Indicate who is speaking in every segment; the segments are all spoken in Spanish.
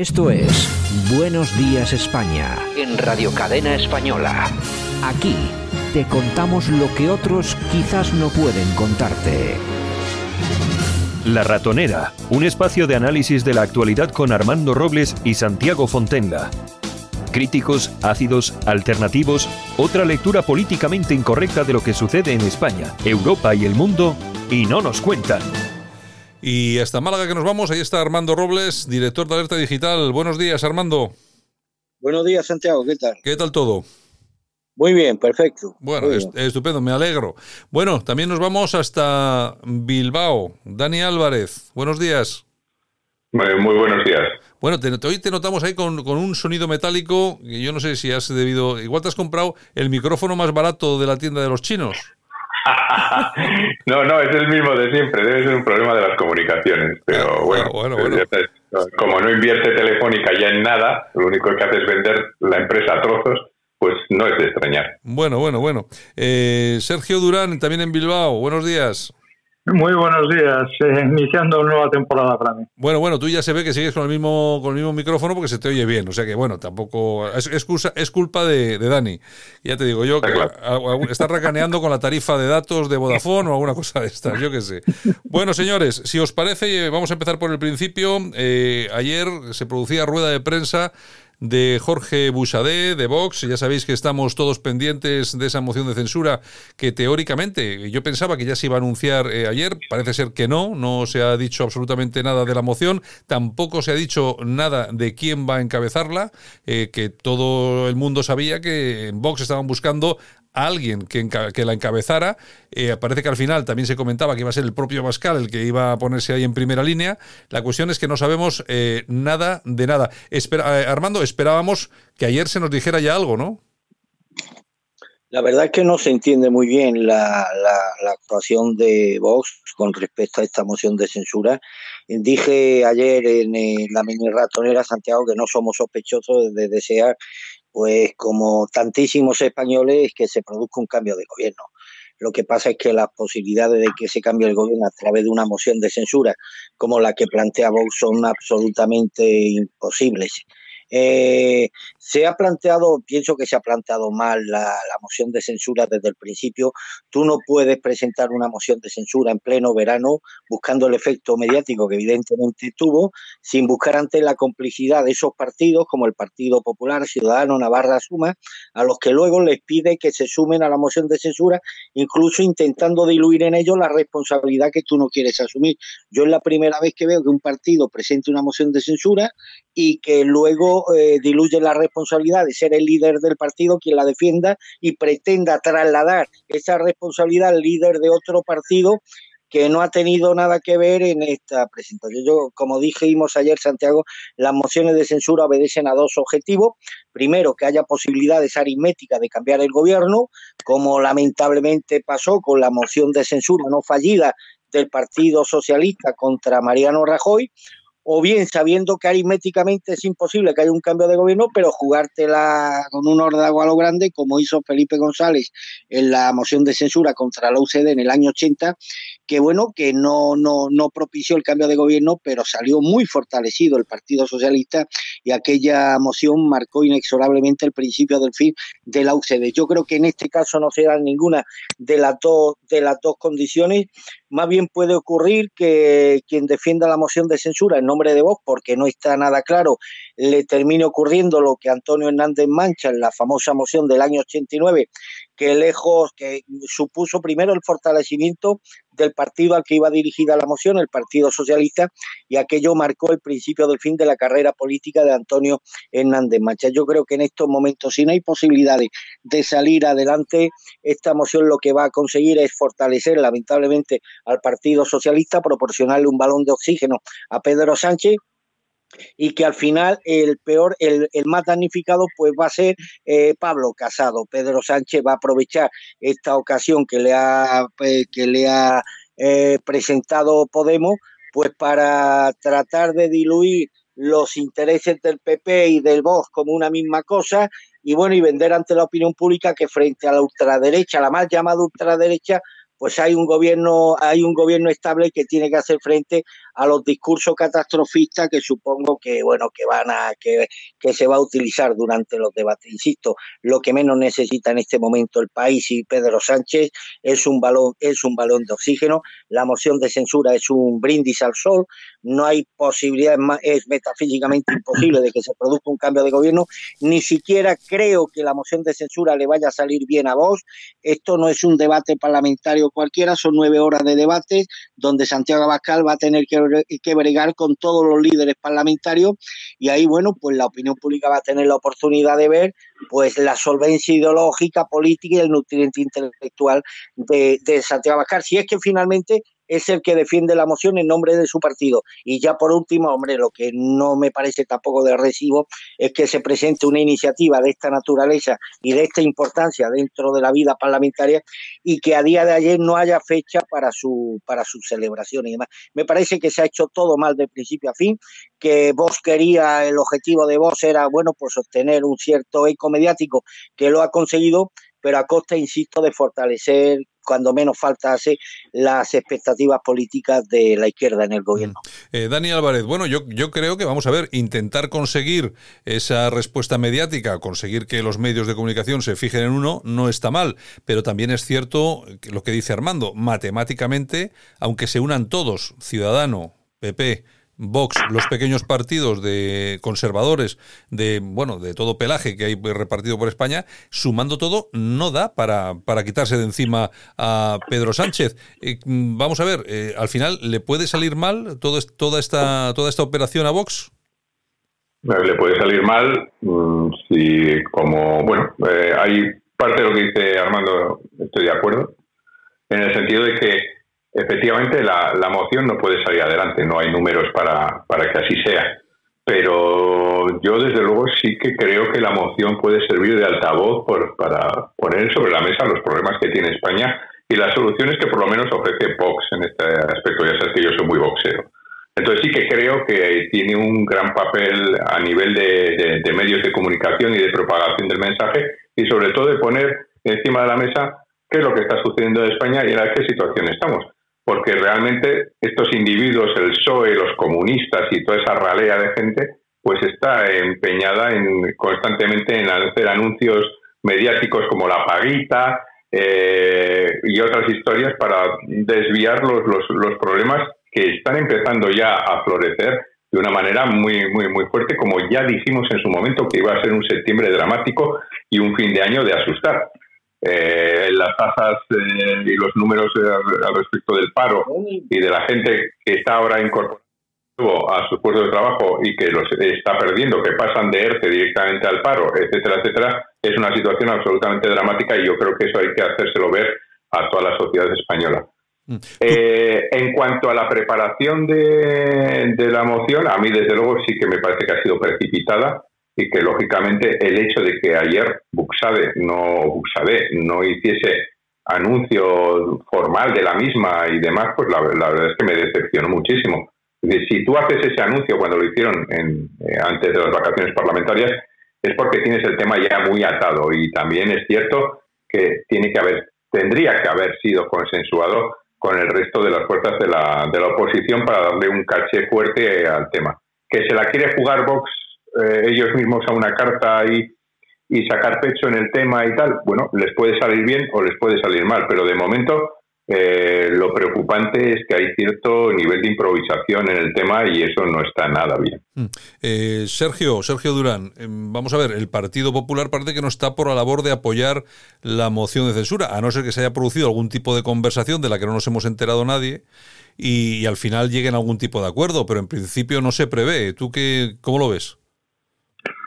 Speaker 1: Esto es Buenos Días España en Radio Cadena Española. Aquí te contamos lo que otros quizás no pueden contarte.
Speaker 2: La Ratonera, un espacio de análisis de la actualidad con Armando Robles y Santiago Fontenga. Críticos, ácidos, alternativos, otra lectura políticamente incorrecta de lo que sucede en España, Europa y el mundo, y no nos cuentan.
Speaker 3: Y hasta Málaga que nos vamos, ahí está Armando Robles, director de Alerta Digital. Buenos días, Armando.
Speaker 4: Buenos días, Santiago, ¿qué tal?
Speaker 3: ¿Qué tal todo?
Speaker 4: Muy bien, perfecto.
Speaker 3: Bueno, estupendo, me alegro. Bueno, también nos vamos hasta Bilbao. Dani Álvarez, buenos días.
Speaker 5: Muy, buenos días.
Speaker 3: Bueno, hoy te notamos ahí con, con, un sonido metálico que yo no sé si has debido... Igual te has comprado el micrófono más barato de la tienda de los chinos.
Speaker 5: No, no, es el mismo de siempre, debe ser un problema de las comunicaciones. Pero ah, bueno, bueno, como no invierte Telefónica ya en nada, lo único que hace es vender la empresa a trozos, pues no es de extrañar.
Speaker 3: Bueno, bueno, bueno. Eh, Sergio Durán, también en Bilbao, buenos días.
Speaker 6: Muy buenos días, eh, iniciando una nueva temporada para mí.
Speaker 3: Bueno, bueno, tú ya se ve que sigues con el mismo con el mismo micrófono porque se te oye bien, o sea que bueno, tampoco es, es, culpa de, Dani. Ya te digo yo que está racaneando con la tarifa de datos de Vodafone o alguna cosa de estas, yo qué sé. Bueno, señores, si os parece, vamos a empezar por el principio. Eh, ayer se producía rueda de prensa de Jorge Bouchardé, de Vox. Ya sabéis que estamos todos pendientes de esa moción de censura que teóricamente yo pensaba que ya se iba a anunciar eh, ayer. Parece ser que no, no se ha dicho absolutamente nada de la moción. Tampoco se ha dicho nada de quién va a encabezarla, eh, que todo el mundo sabía que en Vox estaban buscando alguien que, la encabezara. Eh, parece que al final también se comentaba que iba a ser el propio Pascal el que iba a ponerse ahí en primera línea. La cuestión es que no sabemos eh, nada de nada. Espera, eh, Armando, esperábamos que ayer se nos dijera ya algo, ¿no?
Speaker 4: La verdad es que no se entiende muy bien la, la, actuación de Vox con respecto a esta moción de censura. Dije ayer en la mini ratonera Santiago que no somos sospechosos de desear pues como tantísimos españoles, que se produzca un cambio de gobierno. Lo que pasa es que las posibilidades de que se cambie el gobierno a través de una moción de censura como la que plantea Vox son absolutamente imposibles. Eh, se ha planteado, pienso que se ha planteado mal la, moción de censura desde el principio. Tú no puedes presentar una moción de censura en pleno verano buscando el efecto mediático que evidentemente tuvo, sin buscar ante la complicidad de esos partidos como el Partido Popular, Ciudadano, Navarra, Suma, a los que luego les pide que se sumen a la moción de censura, incluso intentando diluir en ellos la responsabilidad que tú no quieres asumir. Yo es la primera vez que veo que un partido presente una moción de censura y que luego eh, diluye la responsabilidad de ser el líder del partido quien la defienda y pretenda trasladar esa responsabilidad al líder de otro partido que no ha tenido nada que ver en esta presentación. Yo, como dijimos ayer, Santiago, las mociones de censura obedecen a dos objetivos. Primero, que haya posibilidades aritméticas de cambiar el gobierno, como lamentablemente pasó con la moción de censura no fallida del Partido Socialista contra Mariano Rajoy o bien sabiendo que aritméticamente es imposible que haya un cambio de gobierno, pero jugártela con un órdago a lo grande, como hizo Felipe González en la moción de censura contra la UCD en el año 80, que bueno, que no, no, no propició el cambio de gobierno, pero salió muy fortalecido el Partido Socialista y aquella moción marcó inexorablemente el principio del fin de la UCD. Yo creo que en este caso no se da ninguna de las dos, de las dos condiciones, más bien puede ocurrir que quien defienda la moción de censura en nombre de Vox, porque no está nada claro, le termine ocurriendo lo que Antonio Hernández Mancha en la famosa moción del año 89, que lejos, que supuso primero el fortalecimiento del partido al que iba dirigida la moción, el Partido Socialista, y aquello marcó el principio del fin de la carrera política de Antonio Hernández Mancha. Yo creo que en estos momentos, si no hay posibilidades de salir adelante, esta moción lo que va a conseguir es fortalecer, lamentablemente, al Partido Socialista, proporcionarle un balón de oxígeno a Pedro Sánchez y que al final el peor, el, más damnificado pues va a ser eh, Pablo Casado. Pedro Sánchez va a aprovechar esta ocasión que le ha, eh, que le ha eh, presentado Podemos pues para tratar de diluir los intereses del PP y del Vox como una misma cosa y bueno y vender ante la opinión pública que frente a la ultraderecha, la más llamada ultraderecha, pues hay un gobierno, hay un gobierno estable que tiene que hacer frente a los discursos catastrofistas que supongo que bueno que van a que, que se va a utilizar durante los debates. Insisto, lo que menos necesita en este momento el país y Pedro Sánchez es un balón es un balón de oxígeno. La moción de censura es un brindis al sol. No hay posibilidad, es metafísicamente imposible de que se produzca un cambio de gobierno. Ni siquiera creo que la moción de censura le vaya a salir bien a vos. Esto no es un debate parlamentario cualquiera, son nueve horas de debate donde Santiago Abascal va a tener que, que bregar con todos los líderes parlamentarios y ahí, bueno, pues la opinión pública va a tener la oportunidad de ver pues la solvencia ideológica, política y el nutriente intelectual de, de Santiago Abascal. Si es que finalmente es el que defiende la moción en nombre de su partido. Y ya por último, hombre, lo que no me parece tampoco de recibo es que se presente una iniciativa de esta naturaleza y de esta importancia dentro de la vida parlamentaria y que a día de ayer no haya fecha para su para su celebración y demás. Me parece que se ha hecho todo mal de principio a fin, que vos quería, el objetivo de vos era, bueno, pues obtener un cierto eco mediático que lo ha conseguido, pero a costa, insisto, de fortalecer cuando menos falta hace las expectativas políticas de la izquierda en el gobierno.
Speaker 3: Mm. Eh, Dani Álvarez, bueno, yo, yo creo que vamos a ver, intentar conseguir esa respuesta mediática, conseguir que los medios de comunicación se fijen en uno, no está mal, pero también es cierto lo que dice Armando, matemáticamente, aunque se unan todos, Ciudadano, PP, Vox, los pequeños partidos de conservadores de bueno de todo pelaje que hay repartido por España, sumando todo, no da para, para quitarse de encima a Pedro Sánchez. Eh, vamos a ver, eh, al final le puede salir mal toda esta toda esta operación a Vox.
Speaker 5: Le puede salir mal mm, si como bueno eh, hay parte de lo que dice Armando estoy de acuerdo en el sentido de que Efectivamente, la, la, moción no puede salir adelante, no hay números para, para que así sea. Pero yo, desde luego, sí que creo que la moción puede servir de altavoz por, para poner sobre la mesa los problemas que tiene España y las soluciones que por lo menos ofrece Vox en este aspecto. Ya sabes que yo soy muy boxero. Entonces sí que creo que tiene un gran papel a nivel de, de medios de comunicación y de propagación del mensaje y sobre todo de poner encima de la mesa qué es lo que está sucediendo en España y en qué situación estamos porque realmente estos individuos, el PSOE, los comunistas y toda esa ralea de gente, pues está empeñada en constantemente en hacer anuncios mediáticos como la paguita eh, y otras historias para desviar los, los, problemas que están empezando ya a florecer de una manera muy, muy, muy fuerte, como ya dijimos en su momento que iba a ser un septiembre dramático y un fin de año de asustar eh, las tasas eh, y los números eh, al respecto del paro y de la gente que está ahora incorporando a su puesto de trabajo y que los está perdiendo, que pasan de ERTE directamente al paro, etcétera, etcétera, es una situación absolutamente dramática y yo creo que eso hay que hacérselo ver a toda la sociedad española. Mm. Eh, en cuanto a la preparación de, de, la moción, a mí desde luego sí que me parece que ha sido precipitada y que lógicamente el hecho de que ayer Buxade no, Buxade no hiciese anuncio formal de la misma y demás, pues la, verdad es que me decepcionó muchísimo. si tú haces ese anuncio cuando lo hicieron en, eh, antes de las vacaciones parlamentarias, es porque tienes el tema ya muy atado y también es cierto que tiene que haber, tendría que haber sido consensuado con el resto de las fuerzas de la, de la oposición para darle un caché fuerte al tema. Que se la quiere jugar Vox eh, ellos mismos a una carta y, y sacar pecho en el tema y tal, bueno, les puede salir bien o les puede salir mal, pero de momento eh, lo preocupante es que hay cierto nivel de improvisación en el tema y eso no está nada bien.
Speaker 3: Mm. Eh, Sergio, Sergio Durán, em, vamos a ver, el Partido Popular parece que no está por la labor de apoyar la moción de censura, a no ser que se haya producido algún tipo de conversación de la que no nos hemos enterado nadie y, y al final lleguen a algún tipo de acuerdo, pero en principio no se prevé. ¿Tú qué, cómo lo ves?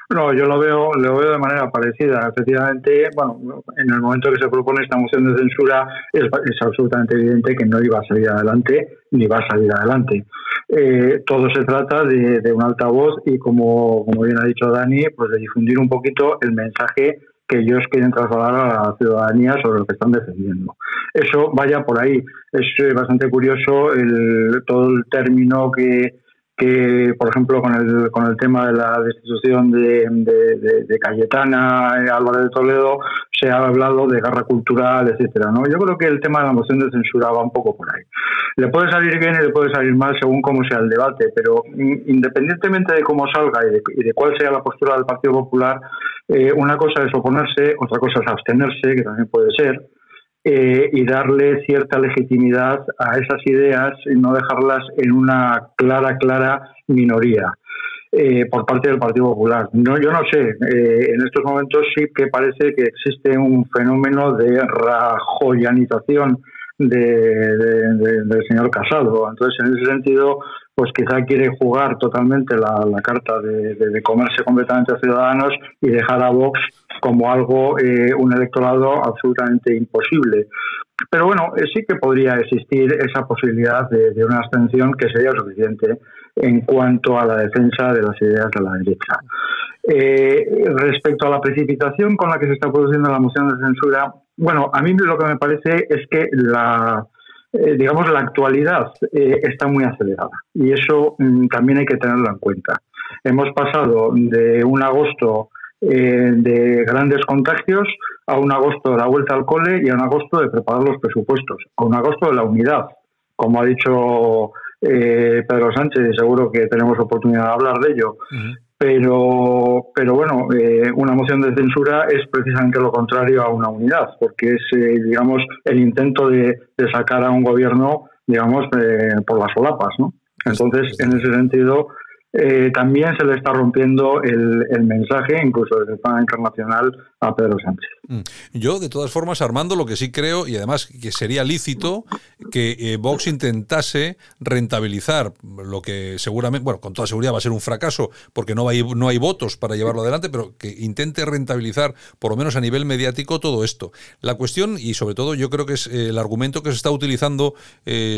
Speaker 6: No, yo lo veo, lo veo de manera parecida. Efectivamente, bueno, en el momento que se propone esta moción de censura es, absolutamente evidente que no iba a salir adelante ni va a salir adelante. Eh, todo se trata de, un altavoz y, como, como bien ha dicho Dani, pues de difundir un poquito el mensaje que ellos quieren trasladar a la ciudadanía sobre lo que están defendiendo. Eso vaya por ahí. Es bastante curioso el, todo el término que que, por ejemplo, con el, con el tema de la destitución de, de, Cayetana eh, Álvarez de Toledo, se ha hablado de guerra cultural, etcétera. ¿no? Yo creo que el tema de la moción de censura va un poco por ahí. Le puede salir bien y le puede salir mal según cómo sea el debate, pero independientemente de cómo salga y de, cuál sea la postura del Partido Popular, eh, una cosa es oponerse, otra cosa es abstenerse, que también puede ser. Eh, y darle cierta legitimidad a esas ideas y no dejarlas en una clara, clara minoría. Eh, por parte del Partido Popular. No, yo no sé, eh, en estos momentos sí que parece que existe un fenómeno de rajoyanización del señor Casado. Entonces, en ese sentido, pues quizá quiere jugar totalmente la, carta de, comerse completamente a ciudadanos y dejar a Vox como algo, eh, un electorado absolutamente imposible. Pero bueno, eh, sí que podría existir esa posibilidad de, una abstención que sería suficiente en cuanto a la defensa de las ideas de la derecha. Eh, respecto a la precipitación con la que se está produciendo la moción de censura, bueno, a mí lo que me parece es que la, eh, digamos, la actualidad eh, está muy acelerada. Y eso mm, también hay que tenerlo en cuenta. Hemos pasado de un agosto eh, de grandes contagios a un agosto de la vuelta al cole y a un agosto de preparar los presupuestos, a un agosto de la unidad, como ha dicho Pedro Sánchez seguro que tenemos oportunidad de hablar de ello pero, pero bueno, eh, una moción de censura es precisamente lo contrario a una unidad, porque es, eh, digamos, el intento de, sacar a un gobierno, digamos, eh, por las solapas, ¿no? Entonces, en ese sentido, eh, también se le está rompiendo el, mensaje, incluso desde el plan internacional, Mm.
Speaker 3: Yo, de todas formas, Armando, lo que sí creo, y además que sería lícito, que eh, Vox intentase rentabilizar lo que seguramente, bueno, con toda seguridad va a ser un fracaso, porque no hay, no hay votos para llevarlo adelante, pero que intente rentabilizar, por lo menos a nivel mediático, todo esto. La cuestión, y sobre todo yo creo que es eh, el argumento que se está utilizando,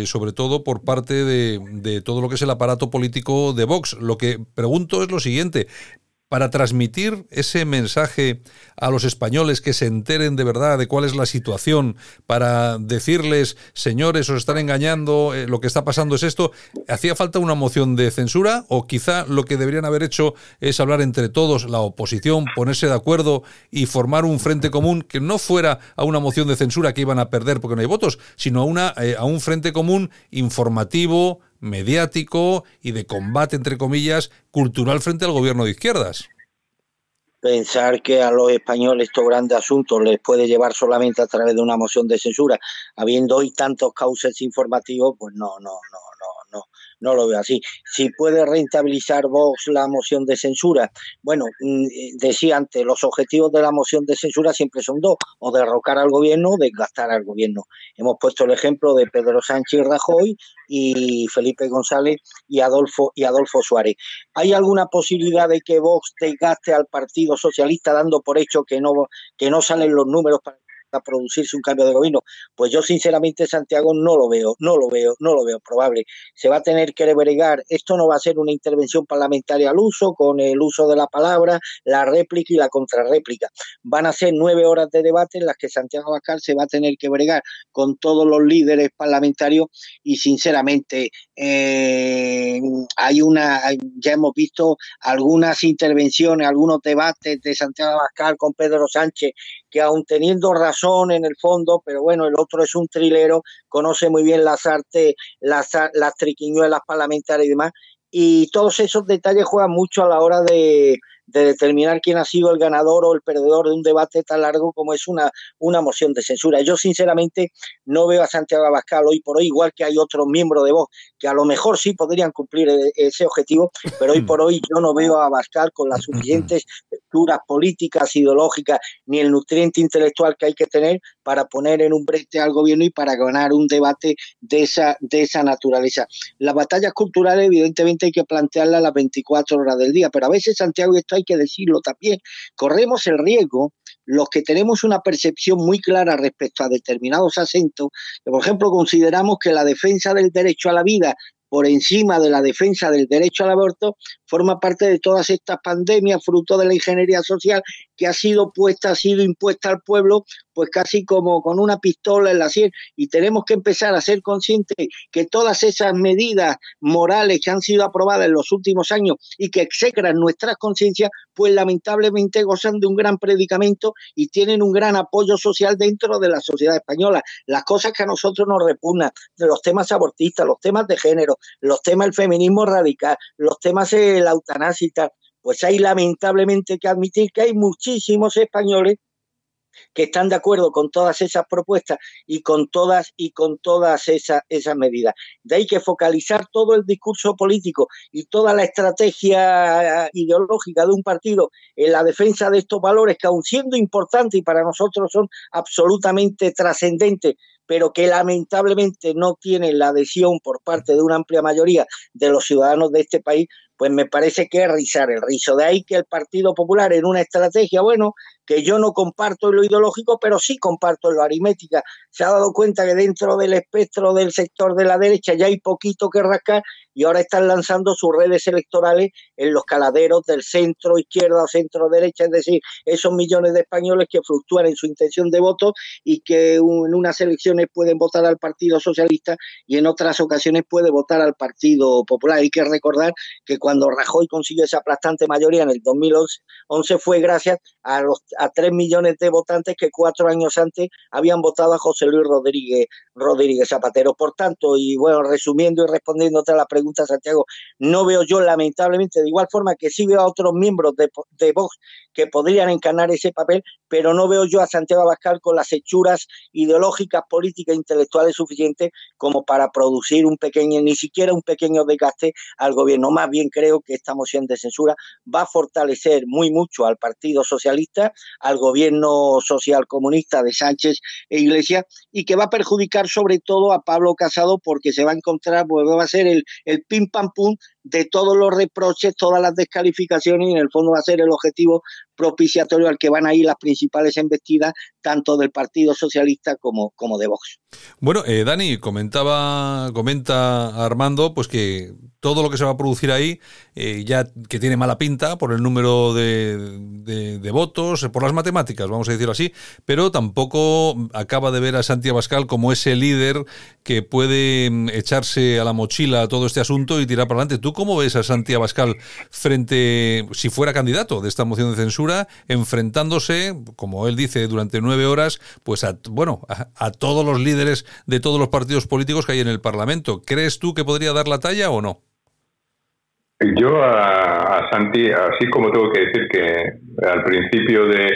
Speaker 3: sobre todo por parte de todo lo que es el aparato político de Vox, lo que pregunto es lo siguiente. Para transmitir ese mensaje a los españoles que se enteren de verdad de cuál es la situación, para decirles, señores, os están engañando, eh, lo que está pasando es esto, ¿hacía falta una moción de censura? ¿O quizá lo que deberían haber hecho es hablar entre todos, la oposición, ponerse de acuerdo y formar un frente común que no fuera a una moción de censura que iban a perder porque no hay votos, sino a, una, eh, a un frente común informativo, mediático y de combate, entre comillas, cultural frente al gobierno de izquierdas.
Speaker 4: Pensar que a los españoles estos grandes asuntos les puede llevar solamente a través de una moción de censura, habiendo hoy tantos cauces informativos, pues no, no, no, no, lo veo así. Si puede rentabilizar Vox la moción de censura, bueno, mm, eh, decía antes, los objetivos de la moción de censura siempre son dos, o derrocar al gobierno o desgastar al gobierno. Hemos puesto el ejemplo de Pedro Sánchez Rajoy y Felipe González y Adolfo y Adolfo Suárez. ¿Hay alguna posibilidad de que Vox desgaste al Partido Socialista dando por hecho que no que no salen los números para a producirse un cambio de gobierno? Pues yo sinceramente Santiago no lo veo, no lo veo, no lo veo probable. Se va a tener que rebregar, esto no va a ser una intervención parlamentaria al uso, con el uso de la palabra, la réplica y la contrarréplica. Van a ser nueve horas de debate en las que Santiago Abascal se va a tener que bregar con todos los líderes parlamentarios y sinceramente eh, hay una, ya hemos visto algunas intervenciones, algunos debates de Santiago Abascal con Pedro Sánchez que aun teniendo razón en el fondo, pero bueno, el otro es un trilero, conoce muy bien las artes, las, las triquiñuelas parlamentarias y demás, y todos esos detalles juegan mucho a la hora de, de determinar quién ha sido el ganador o el perdedor de un debate tan largo como es una, una moción de censura. Yo sinceramente no veo a Santiago Abascal hoy por hoy, igual que hay otros miembros de Vox que a lo mejor sí podrían cumplir e, ese objetivo, pero hoy por hoy yo no veo a Abascal con las suficientes lecturas políticas, ideológicas, ni el nutriente intelectual que hay que tener para poner en un brete al gobierno y para ganar un debate de esa, de esa naturaleza. Las batallas culturales, evidentemente, hay que plantearlas las 24 horas del día, pero a veces, Santiago, y hay que decirlo también, corremos el riesgo los que tenemos una percepción muy clara respecto a determinados acentos, que por ejemplo consideramos que la defensa del derecho a la vida por encima de la defensa del derecho al aborto, forma parte de todas estas pandemias, fruto de la ingeniería social que ha sido puesta, ha sido impuesta al pueblo pues casi como con una pistola en la sien y tenemos que empezar a ser conscientes que todas esas medidas morales que han sido aprobadas en los últimos años y que execran nuestras conciencias, pues lamentablemente gozan de un gran predicamento y tienen un gran apoyo social dentro de la sociedad española. Las cosas que a nosotros nos repugnan, los temas abortistas, los temas de género, los temas del feminismo radical, los temas de la eutanasia pues hay lamentablemente que admitir que hay muchísimos españoles que están de acuerdo con todas esas propuestas y con todas y con todas esas, esas medidas. De ahí que focalizar todo el discurso político y toda la estrategia ideológica de un partido en la defensa de estos valores que aun siendo importantes y para nosotros son absolutamente trascendentes, pero que lamentablemente no tienen la adhesión por parte de una amplia mayoría de los ciudadanos de este país, pues me parece que es rizar el rizo. De ahí que el Partido Popular en una estrategia, bueno, que yo no comparto en lo ideológico, pero sí comparto en lo aritmética. Se ha dado cuenta que dentro del espectro del sector de la derecha ya hay poquito que rascar y ahora están lanzando sus redes electorales en los caladeros del centro izquierda o centro derecha, es decir, esos millones de españoles que fluctúan en su intención de voto y que en unas elecciones pueden votar al Partido Socialista y en otras ocasiones puede votar al Partido Popular. Hay que recordar que cuando Rajoy consiguió esa aplastante mayoría en el 2011 fue gracias a los a millones de votantes que cuatro años antes habían votado a José Luis Rodríguez, Rodríguez Zapatero. Por tanto, y bueno, resumiendo y respondiéndote a la pregunta, Santiago, no veo yo lamentablemente, de igual forma que sí veo a otros miembros de, Vox que podrían encarnar ese papel, pero no veo yo a Santiago Abascal con las hechuras ideológicas, políticas, intelectuales suficientes como para producir un pequeño, ni siquiera un pequeño desgaste al gobierno. Más bien creo que esta moción de censura va a fortalecer muy mucho al Partido Socialista, al gobierno social comunista de Sánchez e Iglesias y que va a perjudicar sobre todo a Pablo Casado porque se va a encontrar, pues va a ser el pim pam pum de todos los reproches, todas las descalificaciones y en el fondo va a ser el objetivo propiciatorio al que van a ir las principales embestidas tanto del Partido Socialista como, como de Vox.
Speaker 3: Bueno, eh, Dani, comentaba, comenta Armando, pues que todo lo que se va a producir ahí, eh, ya que tiene mala pinta por el número de, de, votos, por las matemáticas, vamos a decirlo así, pero tampoco acaba de ver a Santiago Abascal como ese líder que puede mm, echarse a la mochila todo este asunto y tirar para adelante. ¿Tú cómo ves a Santiago Abascal frente, si fuera candidato de esta moción de censura, enfrentándose, como él dice, durante nueve horas, pues a, bueno, a, todos los líderes de todos los partidos políticos que hay en el Parlamento? ¿Crees tú que podría dar la talla o no?
Speaker 5: Yo a Santi, así como tengo que decir que al principio de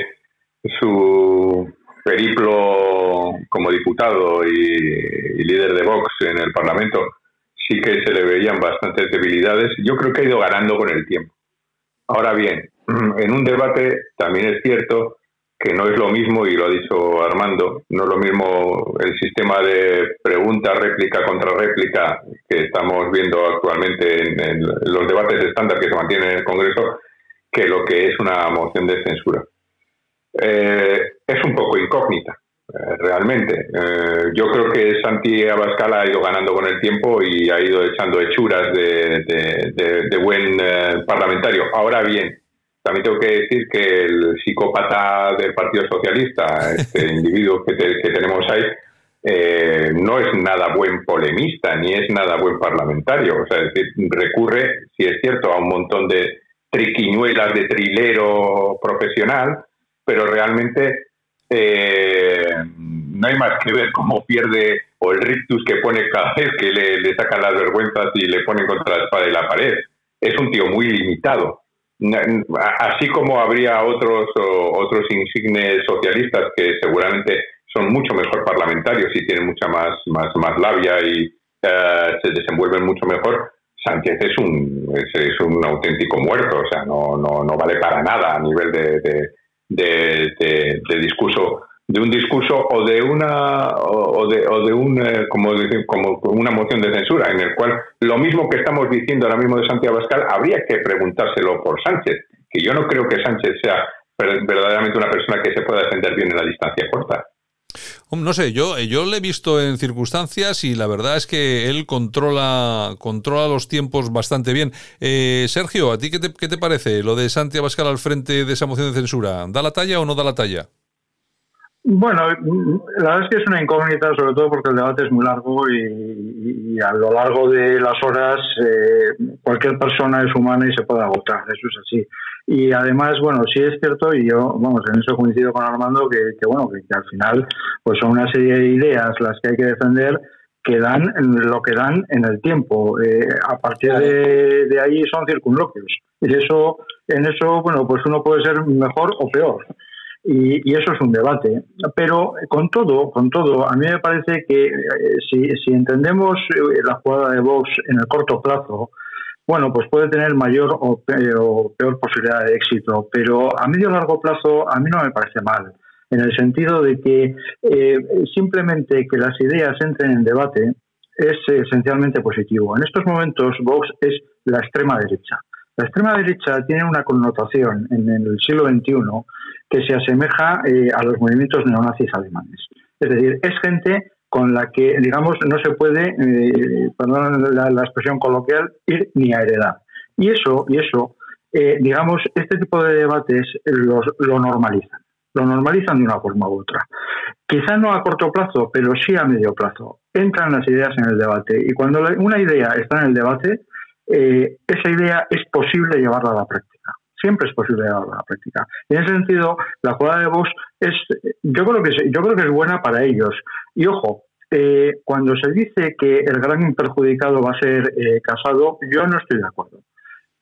Speaker 5: su periplo como diputado y, líder de Vox en el Parlamento, sí que se le veían bastantes debilidades. Yo creo que ha ido ganando con el tiempo. Ahora bien, en un debate también es cierto que no es lo mismo, y lo ha dicho Armando, no es lo mismo el sistema de pregunta, réplica, contra réplica que estamos viendo actualmente en, los debates estándar que se mantienen en el Congreso que lo que es una moción de censura. Eh, es un poco incógnita, realmente. Eh, yo creo que Santi Abascal ha ido ganando con el tiempo y ha ido echando hechuras de, buen parlamentario. Ahora bien, también tengo que decir que el psicópata del Partido Socialista, este individuo que, tenemos ahí, no es nada buen polemista ni es nada buen parlamentario. O sea, es decir, recurre, si es cierto, a un montón de triquiñuelas de trilero profesional, pero realmente eh, no hay más que ver cómo pierde o el rictus que pone cada vez que le, sacan las vergüenzas y le ponen contra la espada y la pared. Es un tío muy limitado. Así como habría otros otros insignes socialistas que seguramente son mucho mejor parlamentarios y tienen mucha más, más, más labia y eh, se desenvuelven mucho mejor, Sánchez es un, es, un auténtico muerto, o sea, no, no, no vale para nada a nivel de, discurso de un discurso o de una o de, o de un eh, como, como una moción de censura en el cual lo mismo que estamos diciendo ahora mismo de Santiago Abascal habría que preguntárselo por Sánchez que yo no creo que Sánchez sea verdaderamente una persona que se pueda defender bien en la distancia corta
Speaker 3: no sé, yo, yo le he visto en circunstancias y la verdad es que él controla, controla los tiempos bastante bien. Eh, Sergio, ¿a ti qué te, qué te parece lo de Santiago Abascal al frente de esa moción de censura? ¿Da la talla o no da la talla?
Speaker 6: Bueno, la verdad es que es una incógnita, sobre todo porque el debate es muy largo y, a lo largo de las horas eh, cualquier persona es humana y se puede agotar, eso es así. Y además, bueno, sí es cierto, y yo, vamos, en eso coincido con Armando, que, bueno, que, al final pues son una serie de ideas las que hay que defender que dan lo que dan en el tiempo. Eh, a partir de, de ahí son circunloquios. Y eso, en eso, bueno, pues uno puede ser mejor o peor y, eso es un debate. Pero con todo, con todo, a mí me parece que eh, si, entendemos eh, la jugada de Vox en el corto plazo, bueno, pues puede tener mayor o peor, posibilidad de éxito, pero a medio o largo plazo a mí no me parece mal, en el sentido de que eh, simplemente que las ideas entren en debate es esencialmente positivo. En estos momentos Vox es la extrema derecha. La extrema derecha tiene una connotación en el siglo XXI que se asemeja eh, a los movimientos neonazis alemanes. Es decir, es gente con la que, digamos, no se puede, eh, perdón la, expresión coloquial, ir ni a heredar. Y eso, y eso eh, digamos, este tipo de debates los, lo normalizan. Lo normalizan de una forma u otra. Quizá no a corto plazo, pero sí a medio plazo. Entran las ideas en el debate. Y cuando una idea está en el debate, esa idea es posible llevarla a la práctica siempre es posible llevarlo a la práctica. En ese sentido, la jugada de Vox es, yo creo que es, yo creo que es buena para ellos. Y ojo, eh, cuando se dice que el gran perjudicado va a ser eh, Casado, yo no estoy de acuerdo.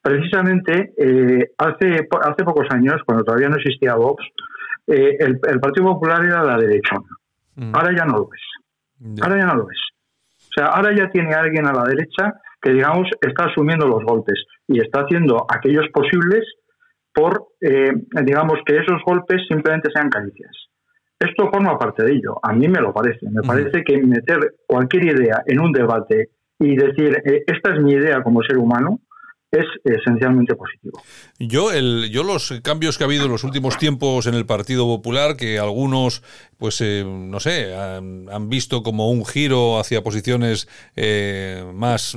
Speaker 6: Precisamente eh, hace, hace pocos años, cuando todavía no existía Vox, el, Partido Popular era la derecha. Mm. Ahora ya no lo es. Ahora ya no lo es. O sea, ahora ya tiene alguien a la derecha que, digamos, está asumiendo los golpes y está haciendo aquellos posibles por, eh, digamos, que esos golpes simplemente sean caricias. Esto forma parte de ello. A mí me lo parece. Me parece que meter cualquier idea en un debate y decir, eh, esta es mi idea como ser humano, es esencialmente positivo.
Speaker 3: Yo, el, yo los cambios que ha habido en los últimos tiempos en el Partido Popular, que algunos, pues, eh, no sé, han, visto como un giro hacia posiciones más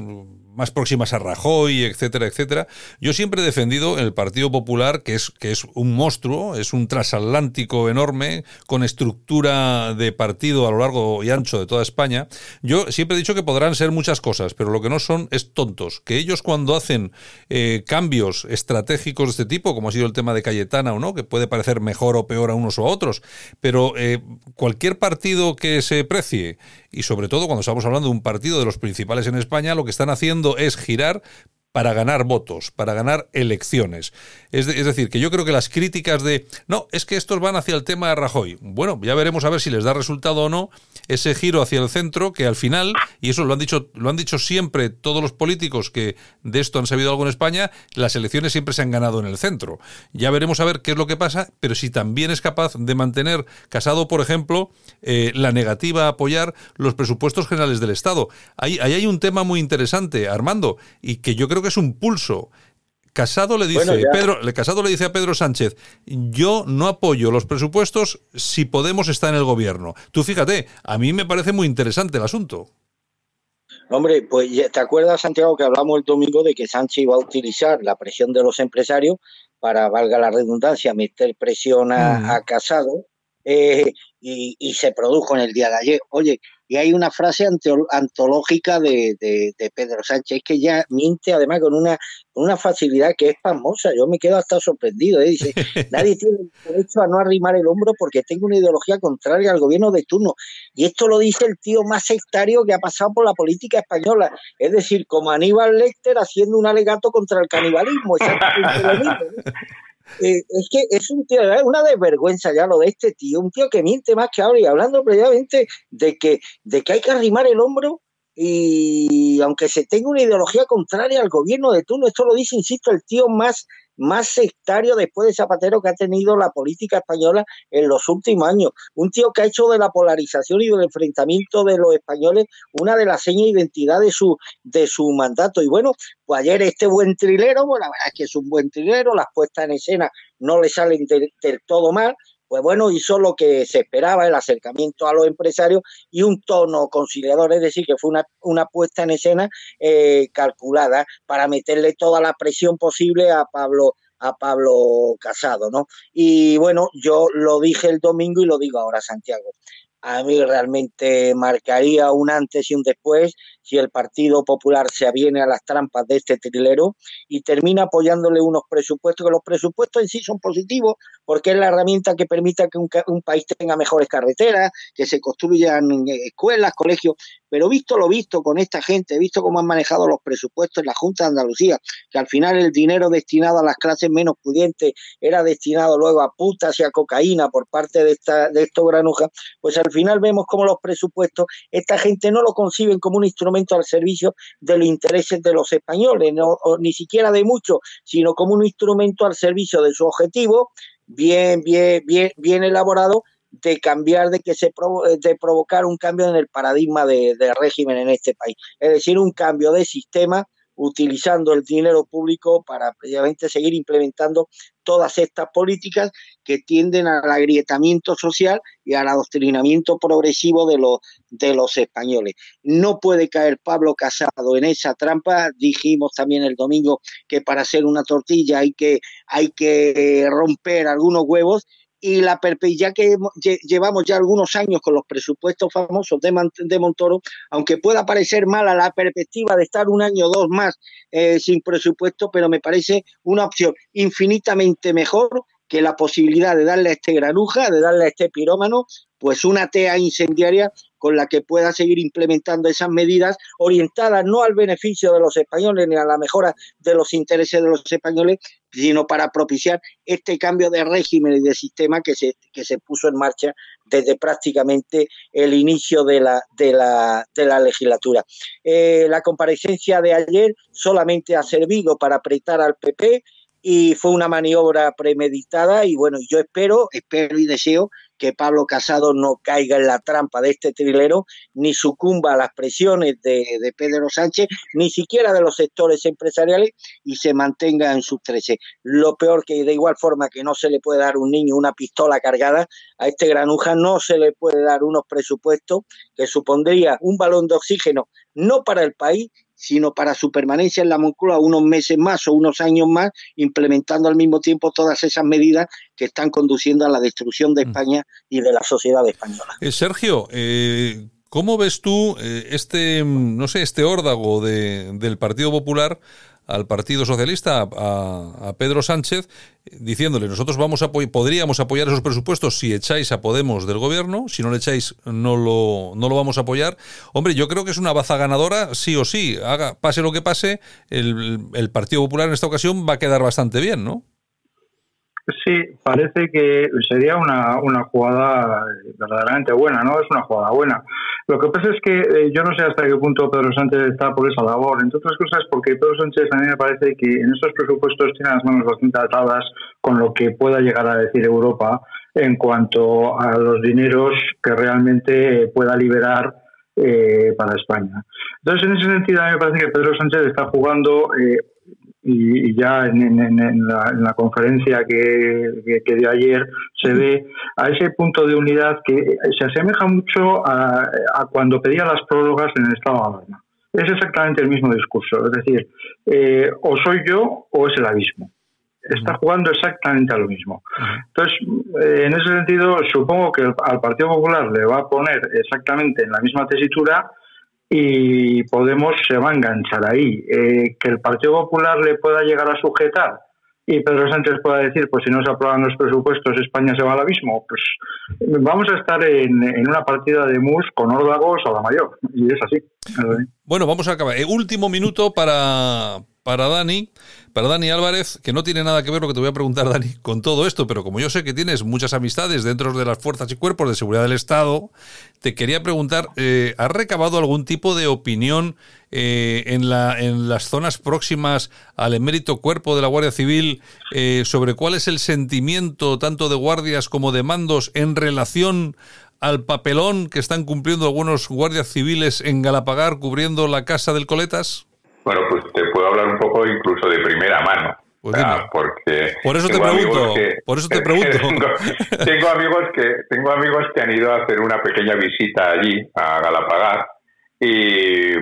Speaker 3: más próximas a Rajoy, etcétera, etcétera. Yo siempre he defendido el Partido Popular, que es, que es un monstruo, es un transatlántico enorme, con estructura de partido a lo largo y ancho de toda España. Yo siempre he dicho que podrán ser muchas cosas, pero lo que no son es tontos. Que ellos cuando hacen eh, cambios estratégicos de este tipo, como ha sido el tema de Cayetana o no, que puede parecer mejor o peor a unos o a otros, pero eh, cualquier partido que se precie y sobre todo cuando estamos hablando de un partido de los principales en España, lo que están haciendo es girar para ganar votos, para ganar elecciones. Es, es, decir, que yo creo que las críticas de, no, es que estos van hacia el tema de Rajoy. Bueno, ya veremos a ver si les da resultado o no ese giro hacia el centro, que al final, y eso lo han dicho, lo han dicho siempre todos los políticos que de esto han sabido algo en España, las elecciones siempre se han ganado en el centro. Ya veremos a ver qué es lo que pasa, pero si también es capaz de mantener Casado, por ejemplo, eh, la negativa a apoyar los presupuestos generales del Estado. Ahí, ahí hay un tema muy interesante, Armando, y que yo creo que es un pulso. Casado le dice, Pedro, Casado le dice a Pedro Sánchez, yo no apoyo los presupuestos si Podemos está en el gobierno. Tú fíjate, a mí me parece muy interesante el asunto.
Speaker 4: Hombre, pues te acuerdas, Santiago, que hablamos el domingo de que Sánchez iba a utilizar la presión de los empresarios para, valga la redundancia, meter presión a, mm. Casado eh, y, y, se produjo en el día de ayer. Oye, y hay una frase antológica de, Pedro Sánchez que ya miente además con una, una facilidad que es famosa. Yo me quedo hasta sorprendido. ¿eh? Dice, nadie tiene derecho a no arrimar el hombro porque tengo una ideología contraria al gobierno de turno. Y esto lo dice el tío más sectario que ha pasado por la política española. Es decir, como Aníbal Lecter haciendo un alegato contra el canibalismo. Eh, es que es un tío, una desvergüenza ya lo de este tío, un tío que miente más que ahora y hablando previamente de que, de que hay que arrimar el hombro y aunque se tenga una ideología contraria al gobierno de turno, esto lo dice, insisto, el tío más más sectario después de Zapatero que ha tenido la política española en los últimos años. Un tío que ha hecho de la polarización y del enfrentamiento de los españoles una de las señas de identidad de su, de su mandato. Y bueno, pues ayer este buen trilero, bueno, la verdad es que es un buen trilero, las puestas en escena no le salen del todo mal, pues bueno, hizo lo que se esperaba, el acercamiento a los empresarios y un tono conciliador, es decir, que fue una, una puesta en escena eh, calculada para meterle toda la presión posible a Pablo a Pablo Casado, ¿no? Y bueno, yo lo dije el domingo y lo digo ahora, Santiago a mí realmente marcaría un antes y un después si el Partido Popular se aviene a las trampas de este trilero y termina apoyándole unos presupuestos, que los presupuestos en sí son positivos porque es la herramienta que permita que un, país tenga mejores carreteras, que se construyan escuelas, colegios, pero visto lo visto con esta gente, visto cómo han manejado los presupuestos en la Junta de Andalucía, que al final el dinero destinado a las clases menos pudientes era destinado luego a putas y a cocaína por parte de, esta, de estos granujas, pues al final vemos cómo los presupuestos, esta gente no lo conciben como un instrumento al servicio de los intereses de los españoles, no, ni siquiera de muchos, sino como un instrumento al servicio de su objetivo, bien, bien, bien, bien elaborado, de cambiar, de que se de provocar un cambio en el paradigma de, de régimen en este país. Es decir, un cambio de sistema utilizando el dinero público para precisamente seguir implementando todas estas políticas que tienden al agrietamiento social y al adoctrinamiento progresivo de los, de los españoles. No puede caer Pablo Casado en esa trampa. Dijimos también el domingo que para hacer una tortilla hay que, hay que romper algunos huevos y la ya que llevamos ya algunos años con los presupuestos famosos de, de Montoro, aunque pueda parecer mala la perspectiva de estar un año o dos más eh, sin presupuesto, pero me parece una opción infinitamente mejor que la posibilidad de darle a este granuja, de darle a este pirómano, pues una tea incendiaria con la que pueda seguir implementando esas medidas orientadas no al beneficio de los españoles ni a la mejora de los intereses de los españoles, sino para propiciar este cambio de régimen y de sistema que se, que se puso en marcha desde prácticamente el inicio de la, de la, de la legislatura. Eh, la comparecencia de ayer solamente ha servido para apretar al PP y fue una maniobra premeditada y bueno, yo espero, espero y deseo que Pablo Casado no caiga en la trampa de este trilero, ni sucumba a las presiones de, Pedro Sánchez, ni siquiera de los sectores empresariales y se mantenga en sus trece. Lo peor que de igual forma que no se le puede dar a un niño una pistola cargada, a este granuja no se le puede dar unos presupuestos que supondría un balón de oxígeno no para el país, sino para su permanencia en la Moncloa unos meses más o unos años más, implementando al mismo tiempo todas esas medidas que están conduciendo a la destrucción de mm. España y de la sociedad española.
Speaker 3: Eh, Sergio, eh, ¿cómo ves tú eh, este, no sé, este órdago del Partido Popular al Partido Socialista, a, Pedro Sánchez, diciéndole, nosotros vamos a podríamos apoyar esos presupuestos si echáis a Podemos del gobierno, si no le echáis no lo, no lo vamos a apoyar. Hombre, yo creo que es una baza ganadora, sí o sí, haga, pase lo que pase, el, el Partido Popular en esta ocasión va a quedar bastante bien, ¿no?
Speaker 6: Sí, parece que sería una, una jugada verdaderamente buena, ¿no? Es una jugada buena. Lo que pasa es que eh, yo no sé hasta qué punto Pedro Sánchez está por esa labor, entre otras cosas porque Pedro Sánchez a mí me parece que en estos presupuestos tiene las manos bastante atadas con lo que pueda llegar a decir Europa en cuanto a los dineros que realmente pueda liberar eh, para España. Entonces, en ese sentido, a mí me parece que Pedro Sánchez está jugando eh, y, ya en, la, conferencia que, que, dio ayer se ve a ese punto de unidad que se asemeja mucho a, cuando pedía las prórrogas en el estado de alarma. Es exactamente el mismo discurso, es decir, eh, o soy yo o es el abismo. Está jugando exactamente a lo mismo. Entonces, eh, en ese sentido, supongo que al Partido Popular le va a poner exactamente en la misma tesitura y Podemos se va a enganchar ahí. Eh, que el Partido Popular le pueda llegar a sujetar y Pedro Sánchez pueda decir, pues si no se aprueban los presupuestos, España se va al abismo, pues vamos a estar en, una partida de mus con órdagos a la mayor. Y es así.
Speaker 3: Bueno, vamos a acabar. El eh, último minuto para, para Dani, para Dani Álvarez, que no tiene nada que ver lo que te voy a preguntar, Dani, con todo esto, pero como yo sé que tienes muchas amistades dentro de las fuerzas y cuerpos de seguridad del Estado, te quería preguntar, eh, ¿has recabado algún tipo de opinión eh, en, la, en las zonas próximas al emérito cuerpo de la Guardia Civil eh, sobre cuál es el sentimiento tanto de guardias como de mandos en relación al papelón que están cumpliendo algunos guardias civiles en Galapagar cubriendo la casa del Coletas?
Speaker 5: Bueno, pues te puedo hablar un poco incluso de primera mano. Pues porque
Speaker 3: por eso te pregunto, por eso te pregunto.
Speaker 5: tengo, amigos que tengo amigos que han ido a hacer una pequeña visita allí a Galapagar y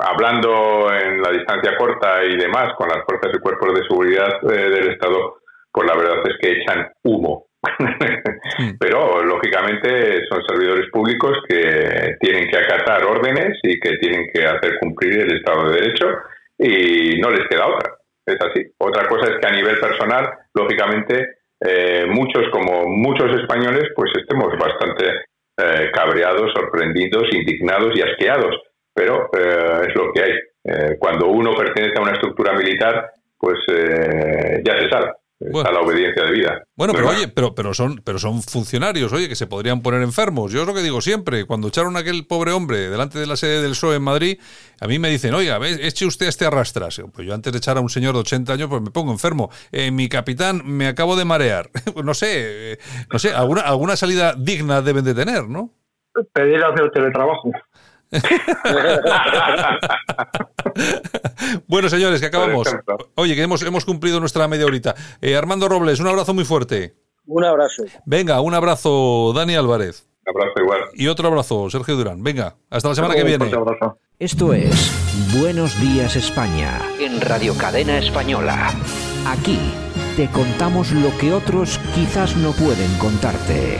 Speaker 5: hablando en la distancia corta y demás con las fuerzas y cuerpos de seguridad eh, del Estado, pues la verdad es que echan humo. Pero lógicamente son servidores públicos que tienen que acatar órdenes y que tienen que hacer cumplir el Estado de Derecho y no les queda otra. Es así. Otra cosa es que a nivel personal, lógicamente, eh, muchos como muchos españoles, pues estemos bastante eh, cabreados, sorprendidos, indignados y asqueados. Pero eh, es lo que hay. cuando uno pertenece a una estructura militar, pues ya se sabe a la obediencia de vida.
Speaker 3: Bueno, pero, oye, pero, pero, son, pero son funcionarios, oye, que se podrían poner enfermos. Yo es lo que digo siempre, cuando echaron a aquel pobre hombre delante de la sede del PSOE en Madrid, a mí me dicen, oiga, eche usted a este arrastras. Pues yo antes de echar a un señor de 80 años, pues me pongo enfermo. Eh, mi capitán, me acabo de marear. Pues no sé, eh, no sé, alguna, alguna salida digna deben de tener, ¿no?
Speaker 6: Pedir hacer teletrabajo.
Speaker 3: bueno, señores, que acabamos. Oye, que hemos, hemos cumplido nuestra media horita. Eh, Armando Robles, un abrazo muy fuerte.
Speaker 4: Un abrazo.
Speaker 3: Venga, un abrazo, Dani Álvarez.
Speaker 5: Un abrazo igual.
Speaker 3: Y otro abrazo, Sergio Durán. Venga, hasta la semana que viene.
Speaker 1: Esto es Buenos Días España en Radio Cadena Española. Aquí te contamos lo que otros quizás no pueden contarte.